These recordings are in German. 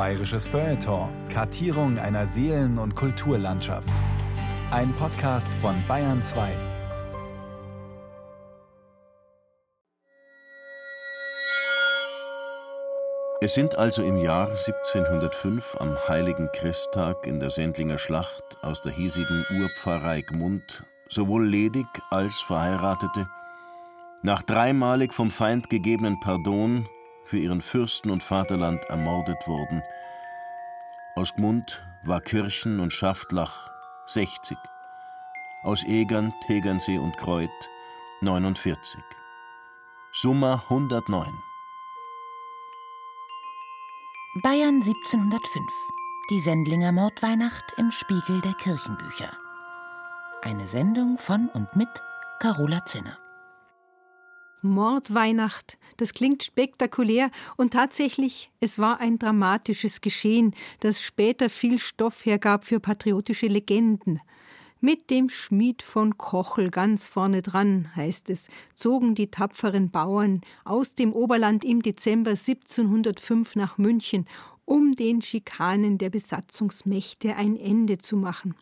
Bayerisches Feuilleton. Kartierung einer Seelen- und Kulturlandschaft. Ein Podcast von Bayern 2. Es sind also im Jahr 1705 am Heiligen Christtag in der Sendlinger Schlacht aus der hiesigen Urpfarrei Gmund sowohl ledig als Verheiratete nach dreimalig vom Feind gegebenen Pardon für ihren Fürsten und Vaterland ermordet wurden. Aus Gmund war Kirchen und Schaftlach 60, aus Egern, Tegernsee und Kreuth 49. Summa 109. Bayern 1705. Die Sendlinger Mordweihnacht im Spiegel der Kirchenbücher. Eine Sendung von und mit Carola Zinner. Mordweihnacht, das klingt spektakulär und tatsächlich, es war ein dramatisches Geschehen, das später viel Stoff hergab für patriotische Legenden. Mit dem Schmied von Kochel ganz vorne dran, heißt es, zogen die tapferen Bauern aus dem Oberland im Dezember 1705 nach München, um den Schikanen der Besatzungsmächte ein Ende zu machen.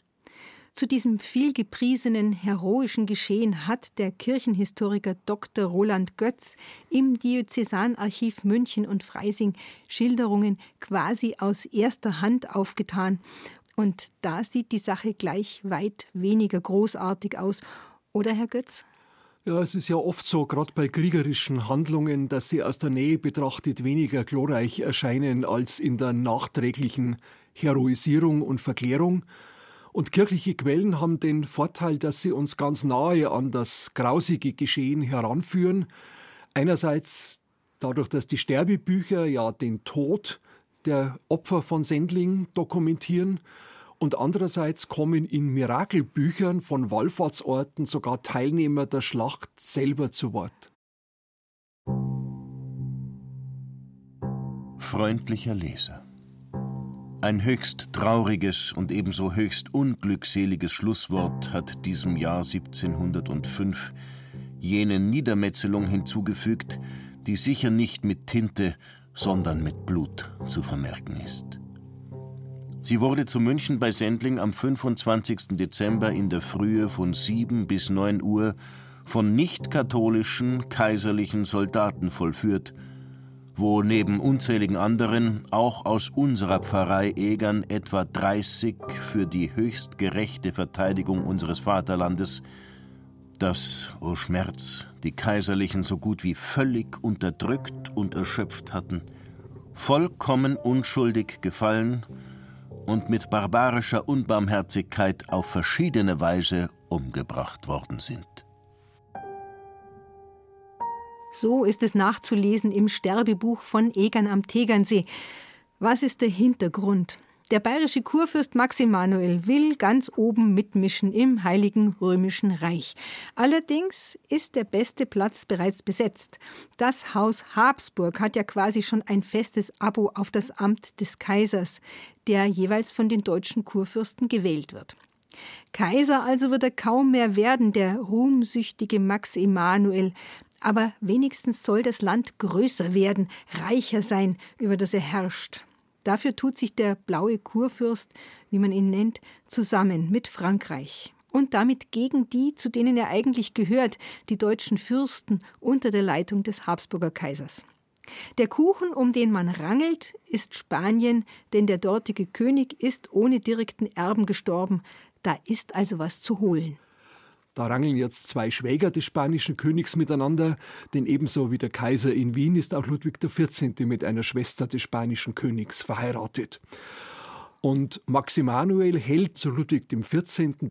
Zu diesem vielgepriesenen heroischen Geschehen hat der Kirchenhistoriker Dr. Roland Götz im Diözesanarchiv München und Freising Schilderungen quasi aus erster Hand aufgetan. Und da sieht die Sache gleich weit weniger großartig aus. Oder, Herr Götz? Ja, es ist ja oft so, gerade bei kriegerischen Handlungen, dass sie aus der Nähe betrachtet weniger glorreich erscheinen als in der nachträglichen Heroisierung und Verklärung. Und kirchliche Quellen haben den Vorteil, dass sie uns ganz nahe an das grausige Geschehen heranführen. Einerseits dadurch, dass die Sterbebücher ja den Tod der Opfer von Sendling dokumentieren und andererseits kommen in Mirakelbüchern von Wallfahrtsorten sogar Teilnehmer der Schlacht selber zu Wort. Freundlicher Leser. Ein höchst trauriges und ebenso höchst unglückseliges Schlusswort hat diesem Jahr 1705 jene Niedermetzelung hinzugefügt, die sicher nicht mit Tinte, sondern mit Blut zu vermerken ist. Sie wurde zu München bei Sendling am 25. Dezember in der Frühe von 7 bis 9 Uhr von nicht-katholischen kaiserlichen Soldaten vollführt – wo neben unzähligen anderen auch aus unserer Pfarrei Egern etwa 30 für die höchst gerechte Verteidigung unseres Vaterlandes, das, o oh Schmerz, die Kaiserlichen so gut wie völlig unterdrückt und erschöpft hatten, vollkommen unschuldig gefallen und mit barbarischer Unbarmherzigkeit auf verschiedene Weise umgebracht worden sind. So ist es nachzulesen im Sterbebuch von Egern am Tegernsee. Was ist der Hintergrund? Der bayerische Kurfürst Max Emanuel will ganz oben mitmischen im Heiligen Römischen Reich. Allerdings ist der beste Platz bereits besetzt. Das Haus Habsburg hat ja quasi schon ein festes Abo auf das Amt des Kaisers, der jeweils von den deutschen Kurfürsten gewählt wird. Kaiser also wird er kaum mehr werden, der ruhmsüchtige Max Emanuel, aber wenigstens soll das Land größer werden, reicher sein, über das er herrscht. Dafür tut sich der blaue Kurfürst, wie man ihn nennt, zusammen mit Frankreich und damit gegen die, zu denen er eigentlich gehört, die deutschen Fürsten unter der Leitung des Habsburger Kaisers. Der Kuchen, um den man rangelt, ist Spanien, denn der dortige König ist ohne direkten Erben gestorben. Da ist also was zu holen. Da rangeln jetzt zwei Schwäger des spanischen Königs miteinander, denn ebenso wie der Kaiser in Wien ist auch Ludwig XIV. mit einer Schwester des spanischen Königs verheiratet. Und Max Emanuel hält zu Ludwig XIV.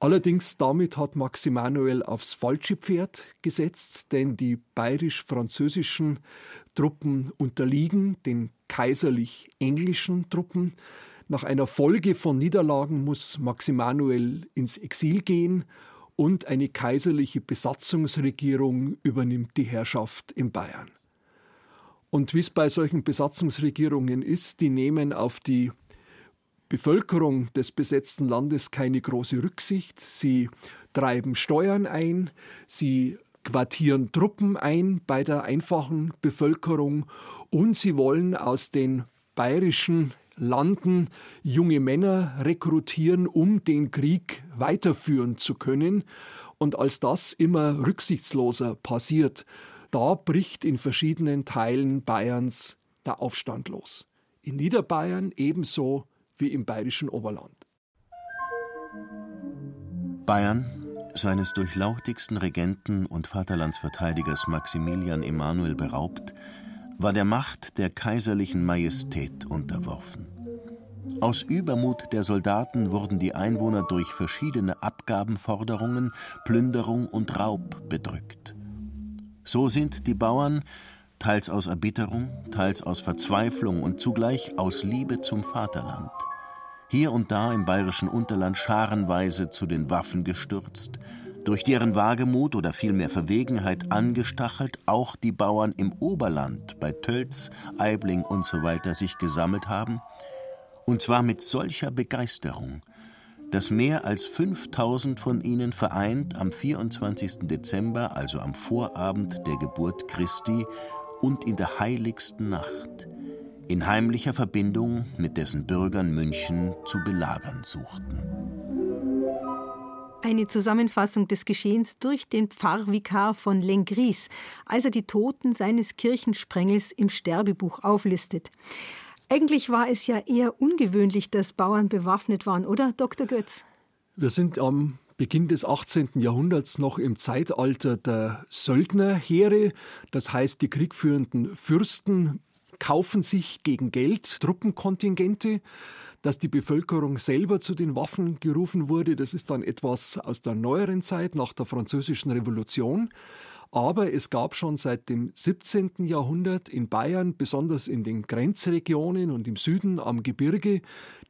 Allerdings damit hat Max Emanuel aufs falsche Pferd gesetzt, denn die bayerisch-französischen Truppen unterliegen den kaiserlich-englischen Truppen. Nach einer Folge von Niederlagen muss Max Emanuel ins Exil gehen und eine kaiserliche Besatzungsregierung übernimmt die Herrschaft in Bayern. Und wie es bei solchen Besatzungsregierungen ist, die nehmen auf die Bevölkerung des besetzten Landes keine große Rücksicht. Sie treiben Steuern ein, sie quartieren Truppen ein bei der einfachen Bevölkerung und sie wollen aus den bayerischen Landen junge Männer rekrutieren, um den Krieg weiterführen zu können. Und als das immer rücksichtsloser passiert, da bricht in verschiedenen Teilen Bayerns der Aufstand los. In Niederbayern ebenso wie im bayerischen Oberland. Bayern, seines durchlauchtigsten Regenten und Vaterlandsverteidigers Maximilian Emanuel beraubt, war der Macht der kaiserlichen Majestät unterworfen. Aus Übermut der Soldaten wurden die Einwohner durch verschiedene Abgabenforderungen, Plünderung und Raub bedrückt. So sind die Bauern, teils aus Erbitterung, teils aus Verzweiflung und zugleich aus Liebe zum Vaterland, hier und da im bayerischen Unterland scharenweise zu den Waffen gestürzt, durch deren Wagemut oder vielmehr Verwegenheit angestachelt auch die Bauern im Oberland bei Tölz, Aibling usw. So sich gesammelt haben, und zwar mit solcher Begeisterung, dass mehr als 5000 von ihnen vereint am 24. Dezember, also am Vorabend der Geburt Christi und in der heiligsten Nacht, in heimlicher Verbindung mit dessen Bürgern München zu belagern suchten. Eine Zusammenfassung des Geschehens durch den Pfarrvikar von Lengries, als er die Toten seines Kirchensprengels im Sterbebuch auflistet. Eigentlich war es ja eher ungewöhnlich, dass Bauern bewaffnet waren, oder, Dr. Götz? Wir sind am Beginn des 18. Jahrhunderts noch im Zeitalter der Söldnerheere. Das heißt, die kriegführenden Fürsten kaufen sich gegen Geld Truppenkontingente dass die Bevölkerung selber zu den Waffen gerufen wurde, das ist dann etwas aus der neueren Zeit, nach der Französischen Revolution. Aber es gab schon seit dem 17. Jahrhundert in Bayern, besonders in den Grenzregionen und im Süden am Gebirge,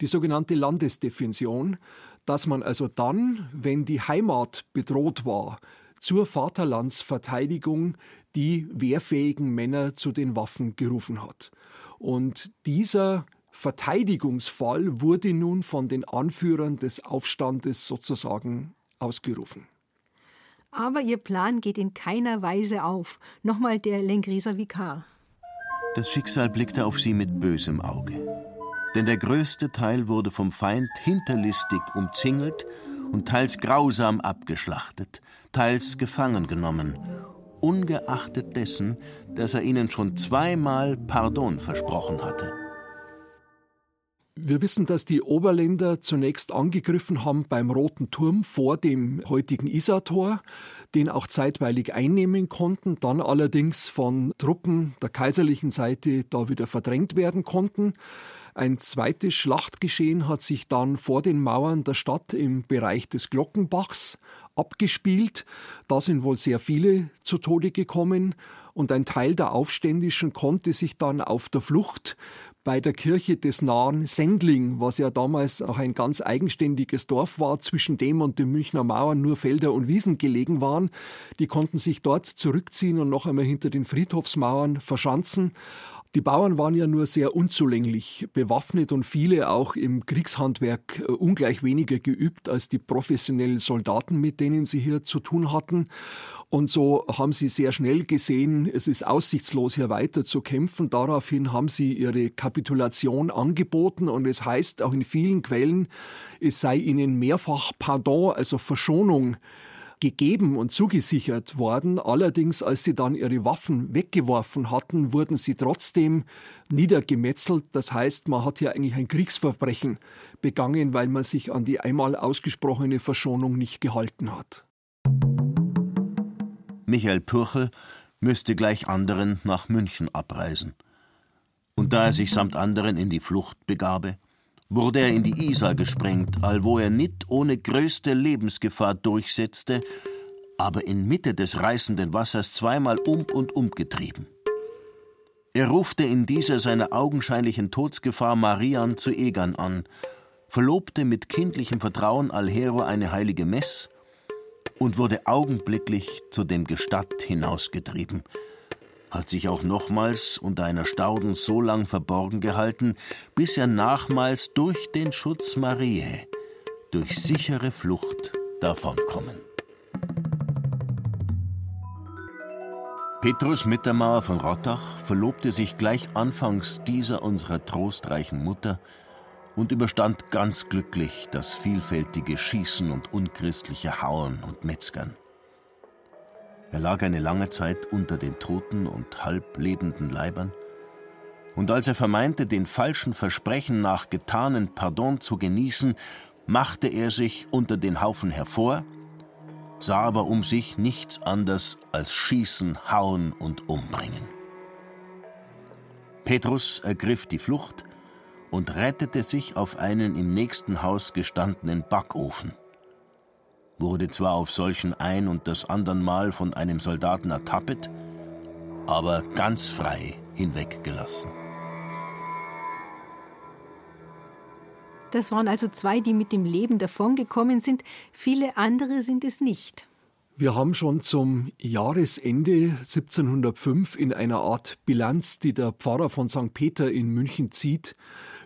die sogenannte Landesdefension, dass man also dann, wenn die Heimat bedroht war, zur Vaterlandsverteidigung die wehrfähigen Männer zu den Waffen gerufen hat. Und dieser Verteidigungsfall wurde nun von den Anführern des Aufstandes sozusagen ausgerufen. Aber ihr Plan geht in keiner Weise auf. Nochmal der Lengrieser Vikar. Das Schicksal blickte auf sie mit bösem Auge. Denn der größte Teil wurde vom Feind hinterlistig umzingelt und teils grausam abgeschlachtet, teils gefangen genommen, ungeachtet dessen, dass er ihnen schon zweimal Pardon versprochen hatte. Wir wissen, dass die Oberländer zunächst angegriffen haben beim Roten Turm vor dem heutigen Isartor, den auch zeitweilig einnehmen konnten, dann allerdings von Truppen der kaiserlichen Seite da wieder verdrängt werden konnten. Ein zweites Schlachtgeschehen hat sich dann vor den Mauern der Stadt im Bereich des Glockenbachs abgespielt. Da sind wohl sehr viele zu Tode gekommen und ein Teil der Aufständischen konnte sich dann auf der Flucht bei der Kirche des nahen Sendling, was ja damals auch ein ganz eigenständiges Dorf war, zwischen dem und den Münchner Mauern nur Felder und Wiesen gelegen waren. Die konnten sich dort zurückziehen und noch einmal hinter den Friedhofsmauern verschanzen. Die Bauern waren ja nur sehr unzulänglich bewaffnet und viele auch im Kriegshandwerk äh, ungleich weniger geübt als die professionellen Soldaten, mit denen sie hier zu tun hatten. Und so haben sie sehr schnell gesehen, es ist aussichtslos, hier weiter zu kämpfen. Daraufhin haben sie ihre Kapitulation angeboten und es heißt auch in vielen Quellen, es sei ihnen mehrfach Pardon, also Verschonung gegeben und zugesichert worden. Allerdings, als sie dann ihre Waffen weggeworfen hatten, wurden sie trotzdem niedergemetzelt. Das heißt, man hat hier eigentlich ein Kriegsverbrechen begangen, weil man sich an die einmal ausgesprochene Verschonung nicht gehalten hat. Michael Pürchel müsste gleich anderen nach München abreisen. Und da er sich samt anderen in die Flucht begabe, wurde er in die Isar gesprengt, allwo er nicht ohne größte Lebensgefahr durchsetzte, aber inmitten des reißenden Wassers zweimal um und um getrieben. Er rufte in dieser seiner augenscheinlichen Todsgefahr Marian zu Egan an, verlobte mit kindlichem Vertrauen Alhero eine heilige Mess und wurde augenblicklich zu dem Gestatt hinausgetrieben – hat sich auch nochmals unter einer Stauden so lang verborgen gehalten, bis er nachmals durch den Schutz Mariä, durch sichere Flucht davonkommen. Petrus Mittermauer von Rottach verlobte sich gleich anfangs dieser unserer trostreichen Mutter und überstand ganz glücklich das vielfältige Schießen und unchristliche Hauen und Metzgern. Er lag eine lange Zeit unter den toten und halb lebenden Leibern, und als er vermeinte, den falschen Versprechen nach getanen Pardon zu genießen, machte er sich unter den Haufen hervor, sah aber um sich nichts anders als Schießen, Hauen und Umbringen. Petrus ergriff die Flucht und rettete sich auf einen im nächsten Haus gestandenen Backofen. Wurde zwar auf solchen ein und das andern Mal von einem Soldaten ertappet, aber ganz frei hinweggelassen. Das waren also zwei, die mit dem Leben davongekommen sind. Viele andere sind es nicht. Wir haben schon zum Jahresende 1705 in einer Art Bilanz, die der Pfarrer von St. Peter in München zieht,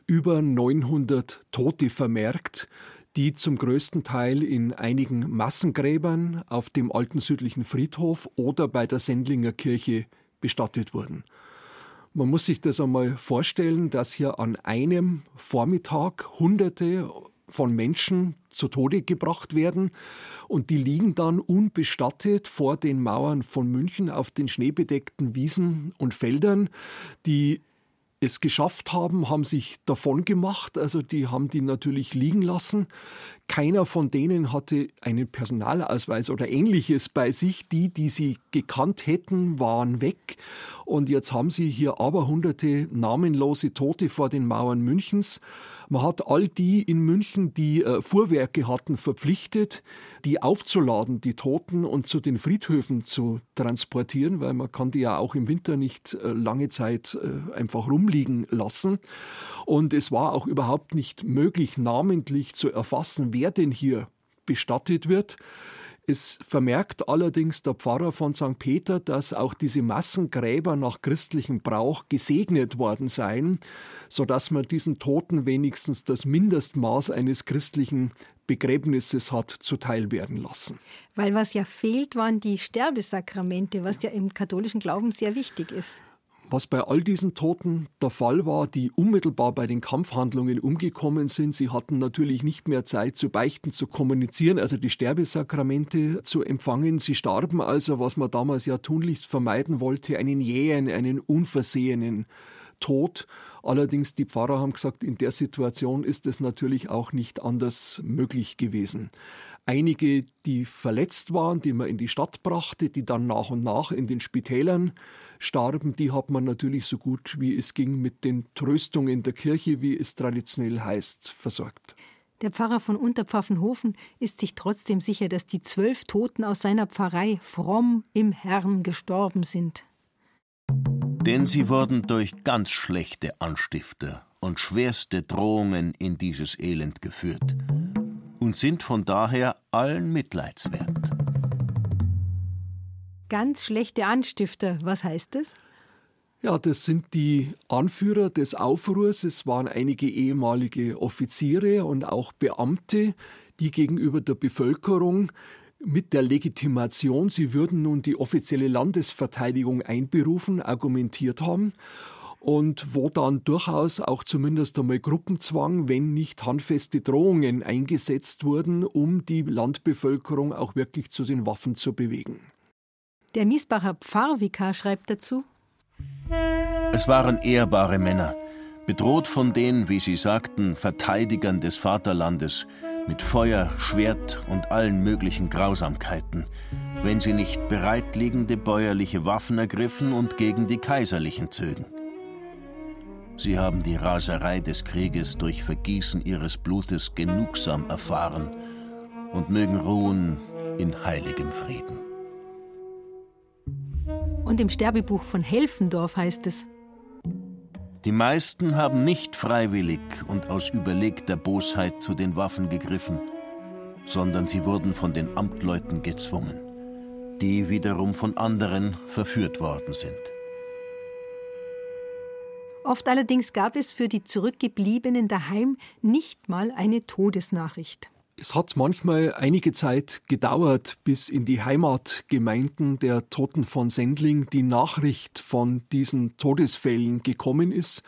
über 900 Tote vermerkt, die zum größten Teil in einigen Massengräbern auf dem alten südlichen Friedhof oder bei der Sendlinger Kirche bestattet wurden. Man muss sich das einmal vorstellen, dass hier an einem Vormittag Hunderte von Menschen zu Tode gebracht werden und die liegen dann unbestattet vor den Mauern von München auf den schneebedeckten Wiesen und Feldern. Die es geschafft haben, haben sich davon gemacht, also die haben die natürlich liegen lassen. Keiner von denen hatte einen Personalausweis oder ähnliches bei sich. Die, die sie gekannt hätten, waren weg. Und jetzt haben sie hier aber hunderte namenlose Tote vor den Mauern Münchens. Man hat all die in München, die äh, Fuhrwerke hatten, verpflichtet, die aufzuladen, die Toten, und zu den Friedhöfen zu transportieren, weil man kann die ja auch im Winter nicht äh, lange Zeit äh, einfach rumliegen lassen. Und es war auch überhaupt nicht möglich, namentlich zu erfassen, wer denn hier bestattet wird. Es vermerkt allerdings der Pfarrer von St. Peter, dass auch diese Massengräber nach christlichem Brauch gesegnet worden seien, so dass man diesen Toten wenigstens das Mindestmaß eines christlichen Begräbnisses hat zuteil werden lassen. Weil was ja fehlt, waren die Sterbesakramente, was ja im katholischen Glauben sehr wichtig ist. Was bei all diesen Toten der Fall war, die unmittelbar bei den Kampfhandlungen umgekommen sind, sie hatten natürlich nicht mehr Zeit zu beichten, zu kommunizieren, also die Sterbesakramente zu empfangen. Sie starben also, was man damals ja tunlichst vermeiden wollte, einen jähen, einen unversehenen Tod. Allerdings, die Pfarrer haben gesagt, in der Situation ist es natürlich auch nicht anders möglich gewesen. Einige, die verletzt waren, die man in die Stadt brachte, die dann nach und nach in den Spitälern starben, die hat man natürlich so gut wie es ging mit den Tröstungen in der Kirche, wie es traditionell heißt, versorgt. Der Pfarrer von Unterpfaffenhofen ist sich trotzdem sicher, dass die zwölf Toten aus seiner Pfarrei fromm im Herrn gestorben sind. Denn sie wurden durch ganz schlechte Anstifter und schwerste Drohungen in dieses Elend geführt und sind von daher allen mitleidswert ganz schlechte Anstifter. Was heißt das? Ja, das sind die Anführer des Aufruhrs. Es waren einige ehemalige Offiziere und auch Beamte, die gegenüber der Bevölkerung mit der Legitimation, sie würden nun die offizielle Landesverteidigung einberufen, argumentiert haben und wo dann durchaus auch zumindest einmal Gruppenzwang, wenn nicht handfeste Drohungen eingesetzt wurden, um die Landbevölkerung auch wirklich zu den Waffen zu bewegen. Der Miesbacher Pfarrvikar schreibt dazu: Es waren ehrbare Männer, bedroht von den, wie sie sagten, Verteidigern des Vaterlandes, mit Feuer, Schwert und allen möglichen Grausamkeiten, wenn sie nicht bereitliegende bäuerliche Waffen ergriffen und gegen die Kaiserlichen zögen. Sie haben die Raserei des Krieges durch Vergießen ihres Blutes genugsam erfahren und mögen ruhen in heiligem Frieden. Und im Sterbebuch von Helfendorf heißt es, die meisten haben nicht freiwillig und aus überlegter Bosheit zu den Waffen gegriffen, sondern sie wurden von den Amtleuten gezwungen, die wiederum von anderen verführt worden sind. Oft allerdings gab es für die Zurückgebliebenen daheim nicht mal eine Todesnachricht. Es hat manchmal einige Zeit gedauert, bis in die Heimatgemeinden der Toten von Sendling die Nachricht von diesen Todesfällen gekommen ist.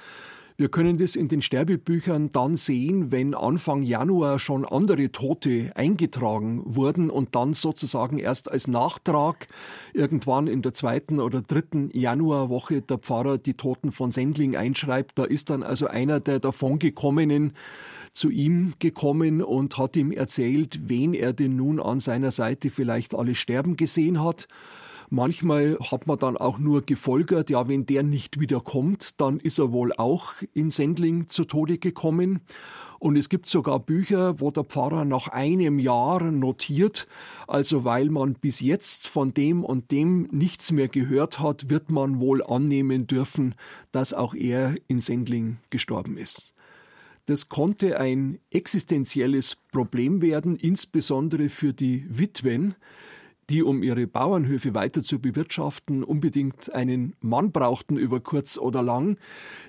Wir können das in den Sterbebüchern dann sehen, wenn Anfang Januar schon andere Tote eingetragen wurden und dann sozusagen erst als Nachtrag irgendwann in der zweiten oder dritten Januarwoche der Pfarrer die Toten von Sendling einschreibt. Da ist dann also einer der davongekommenen zu ihm gekommen und hat ihm erzählt, wen er denn nun an seiner Seite vielleicht alle sterben gesehen hat. Manchmal hat man dann auch nur gefolgert, ja, wenn der nicht wiederkommt, dann ist er wohl auch in Sendling zu Tode gekommen. Und es gibt sogar Bücher, wo der Pfarrer nach einem Jahr notiert, also weil man bis jetzt von dem und dem nichts mehr gehört hat, wird man wohl annehmen dürfen, dass auch er in Sendling gestorben ist. Das konnte ein existenzielles Problem werden, insbesondere für die Witwen, die, um ihre Bauernhöfe weiter zu bewirtschaften, unbedingt einen Mann brauchten über kurz oder lang,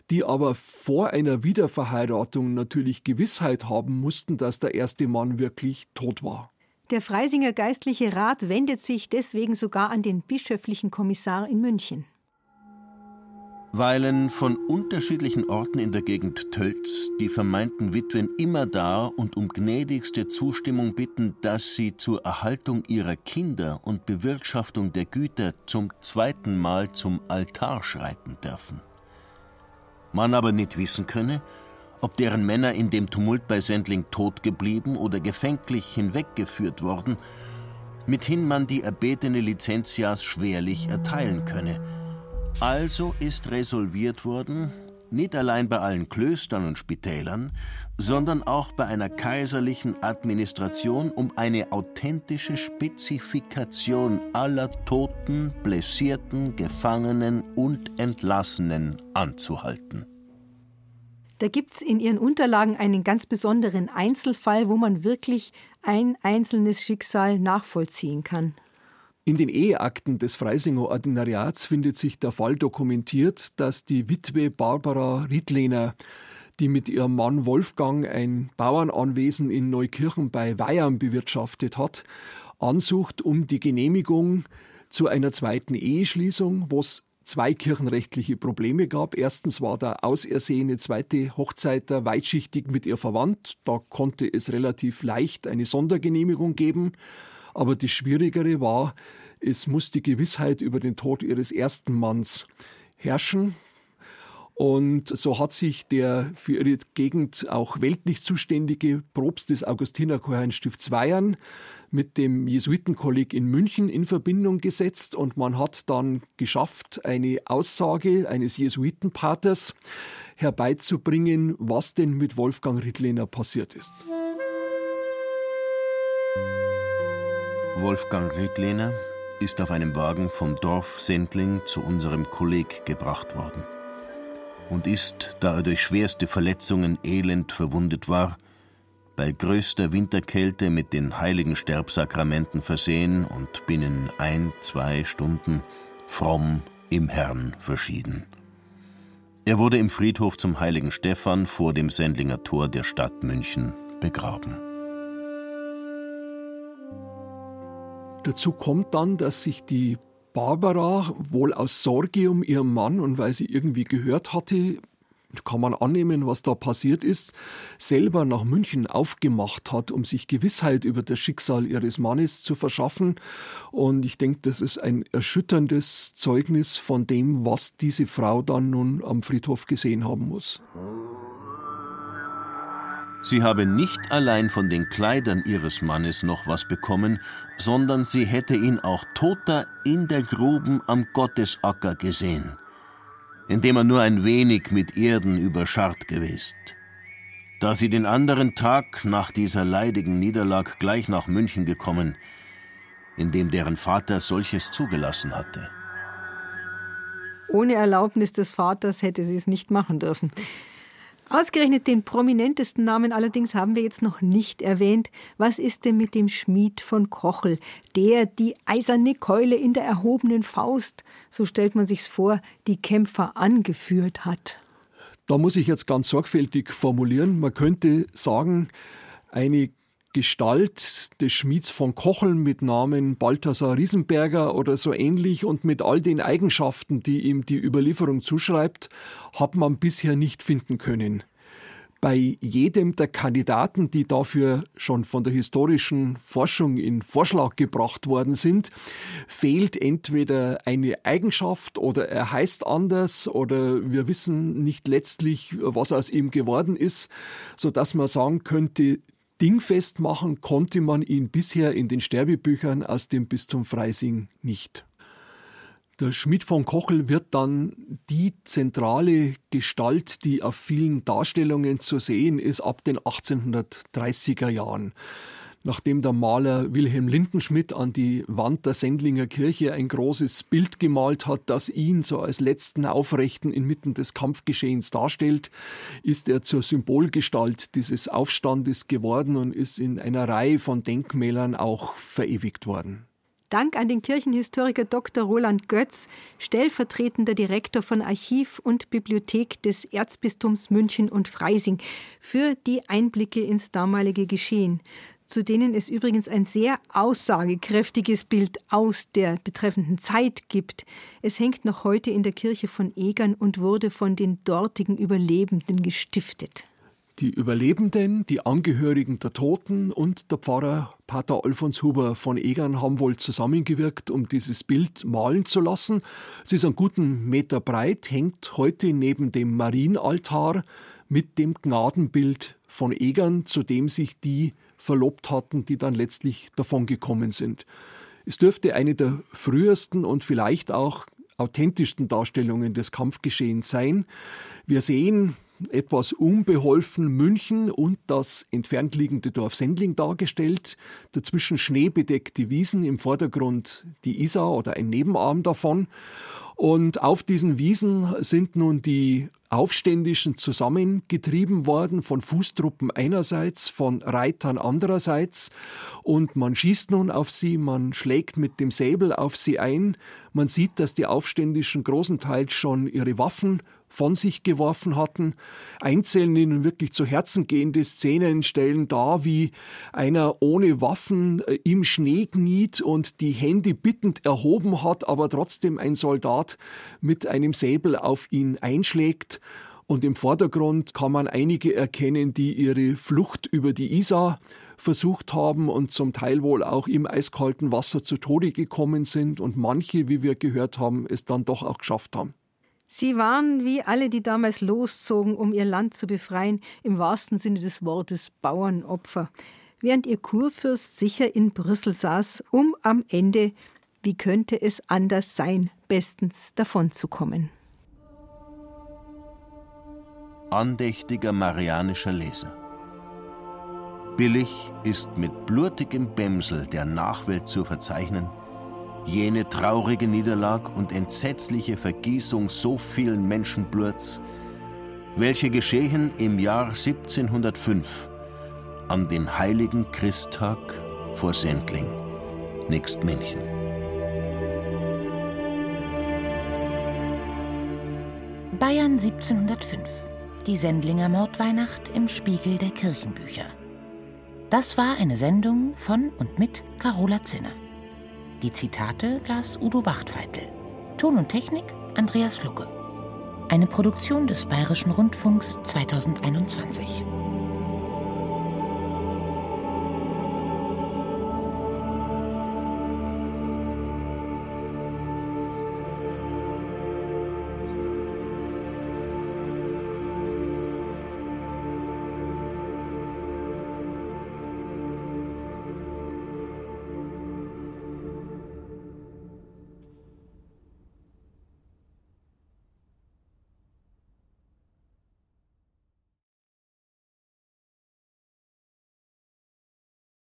die aber vor einer Wiederverheiratung natürlich Gewissheit haben mussten, dass der erste Mann wirklich tot war. Der Freisinger Geistliche Rat wendet sich deswegen sogar an den bischöflichen Kommissar in München weilen von unterschiedlichen Orten in der Gegend Tölz die vermeinten Witwen immer da und um gnädigste Zustimmung bitten, dass sie zur Erhaltung ihrer Kinder und Bewirtschaftung der Güter zum zweiten Mal zum Altar schreiten dürfen. Man aber nicht wissen könne, ob deren Männer in dem Tumult bei Sendling tot geblieben oder gefänglich hinweggeführt worden, mithin man die erbetene Lizentias schwerlich erteilen könne – also ist resolviert worden, nicht allein bei allen Klöstern und Spitälern, sondern auch bei einer kaiserlichen Administration um eine authentische Spezifikation aller Toten, Blessierten, Gefangenen und Entlassenen anzuhalten. Da gibt es in Ihren Unterlagen einen ganz besonderen Einzelfall, wo man wirklich ein einzelnes Schicksal nachvollziehen kann. In den Eheakten des Freisinger Ordinariats findet sich der Fall dokumentiert, dass die Witwe Barbara Riedlehner, die mit ihrem Mann Wolfgang ein Bauernanwesen in Neukirchen bei Weihern bewirtschaftet hat, ansucht um die Genehmigung zu einer zweiten Eheschließung, wo es zwei kirchenrechtliche Probleme gab. Erstens war der ausersehene zweite Hochzeiter weitschichtig mit ihr verwandt. Da konnte es relativ leicht eine Sondergenehmigung geben. Aber das Schwierigere war, es muss die Gewissheit über den Tod ihres ersten Manns herrschen. Und so hat sich der für ihre Gegend auch weltlich zuständige Propst des Augustinerchor Weyern mit dem Jesuitenkolleg in München in Verbindung gesetzt und man hat dann geschafft, eine Aussage eines Jesuitenpaters herbeizubringen, was denn mit Wolfgang Rittlener passiert ist. Wolfgang Riedlehner ist auf einem Wagen vom Dorf Sendling zu unserem Kolleg gebracht worden und ist, da er durch schwerste Verletzungen elend verwundet war, bei größter Winterkälte mit den heiligen Sterbsakramenten versehen und binnen ein, zwei Stunden fromm im Herrn verschieden. Er wurde im Friedhof zum heiligen Stephan vor dem Sendlinger Tor der Stadt München begraben. Dazu kommt dann, dass sich die Barbara wohl aus Sorge um ihren Mann und weil sie irgendwie gehört hatte, kann man annehmen, was da passiert ist, selber nach München aufgemacht hat, um sich Gewissheit über das Schicksal ihres Mannes zu verschaffen. Und ich denke, das ist ein erschütterndes Zeugnis von dem, was diese Frau dann nun am Friedhof gesehen haben muss. Sie habe nicht allein von den Kleidern ihres Mannes noch was bekommen, sondern sie hätte ihn auch toter in der Gruben am Gottesacker gesehen, indem er nur ein wenig mit Erden überscharrt gewesen. Da sie den anderen Tag nach dieser leidigen Niederlag gleich nach München gekommen, in dem deren Vater solches zugelassen hatte. Ohne Erlaubnis des Vaters hätte sie es nicht machen dürfen. Ausgerechnet den prominentesten Namen allerdings haben wir jetzt noch nicht erwähnt. Was ist denn mit dem Schmied von Kochel, der die eiserne Keule in der erhobenen Faust, so stellt man sich's vor, die Kämpfer angeführt hat? Da muss ich jetzt ganz sorgfältig formulieren. Man könnte sagen, eine Gestalt des Schmieds von Kocheln mit Namen Balthasar Riesenberger oder so ähnlich und mit all den Eigenschaften, die ihm die Überlieferung zuschreibt, hat man bisher nicht finden können. Bei jedem der Kandidaten, die dafür schon von der historischen Forschung in Vorschlag gebracht worden sind, fehlt entweder eine Eigenschaft oder er heißt anders oder wir wissen nicht letztlich, was aus ihm geworden ist, so dass man sagen könnte, dingfest machen konnte man ihn bisher in den Sterbebüchern aus dem Bistum Freising nicht. Der Schmidt von Kochel wird dann die zentrale Gestalt, die auf vielen Darstellungen zu sehen ist, ab den 1830er Jahren nachdem der Maler Wilhelm Lindenschmidt an die Wand der Sendlinger Kirche ein großes Bild gemalt hat, das ihn so als letzten Aufrechten inmitten des Kampfgeschehens darstellt, ist er zur Symbolgestalt dieses Aufstandes geworden und ist in einer Reihe von Denkmälern auch verewigt worden. Dank an den Kirchenhistoriker Dr. Roland Götz, stellvertretender Direktor von Archiv und Bibliothek des Erzbistums München und Freising, für die Einblicke ins damalige Geschehen zu denen es übrigens ein sehr aussagekräftiges Bild aus der betreffenden Zeit gibt. Es hängt noch heute in der Kirche von Egern und wurde von den dortigen Überlebenden gestiftet. Die Überlebenden, die Angehörigen der Toten und der Pfarrer Pater Alfons Huber von Egern haben wohl zusammengewirkt, um dieses Bild malen zu lassen. Es ist einen guten Meter breit, hängt heute neben dem Marienaltar mit dem Gnadenbild von Egern, zu dem sich die verlobt hatten, die dann letztlich davongekommen sind. Es dürfte eine der frühesten und vielleicht auch authentischsten Darstellungen des Kampfgeschehens sein. Wir sehen etwas unbeholfen München und das entfernt liegende Dorf Sendling dargestellt, dazwischen schneebedeckte Wiesen, im Vordergrund die Isar oder ein Nebenarm davon. Und auf diesen Wiesen sind nun die Aufständischen zusammengetrieben worden von Fußtruppen einerseits, von Reitern andererseits. Und man schießt nun auf sie, man schlägt mit dem Säbel auf sie ein. Man sieht, dass die Aufständischen großenteils schon ihre Waffen von sich geworfen hatten. Einzelne ihnen wirklich zu Herzen gehende Szenen stellen dar, wie einer ohne Waffen äh, im Schnee kniet und die Hände bittend erhoben hat, aber trotzdem ein Soldat mit einem Säbel auf ihn einschlägt. Und im Vordergrund kann man einige erkennen, die ihre Flucht über die Isar versucht haben und zum Teil wohl auch im eiskalten Wasser zu Tode gekommen sind und manche, wie wir gehört haben, es dann doch auch geschafft haben. Sie waren wie alle, die damals loszogen, um ihr Land zu befreien, im wahrsten Sinne des Wortes Bauernopfer, während ihr Kurfürst sicher in Brüssel saß, um am Ende, wie könnte es anders sein, bestens davonzukommen. Andächtiger marianischer Leser. Billig ist mit blutigem Bämsel der Nachwelt zu verzeichnen, jene traurige Niederlag und entsetzliche Vergießung so vielen Menschenbluts, welche geschehen im Jahr 1705 an den heiligen Christtag vor Sendling, nächst München. Bayern 1705. Die Sendlinger Mordweihnacht im Spiegel der Kirchenbücher. Das war eine Sendung von und mit Carola Zinner. Die Zitate las Udo Wachtfeitel. Ton und Technik Andreas Lucke. Eine Produktion des Bayerischen Rundfunks 2021.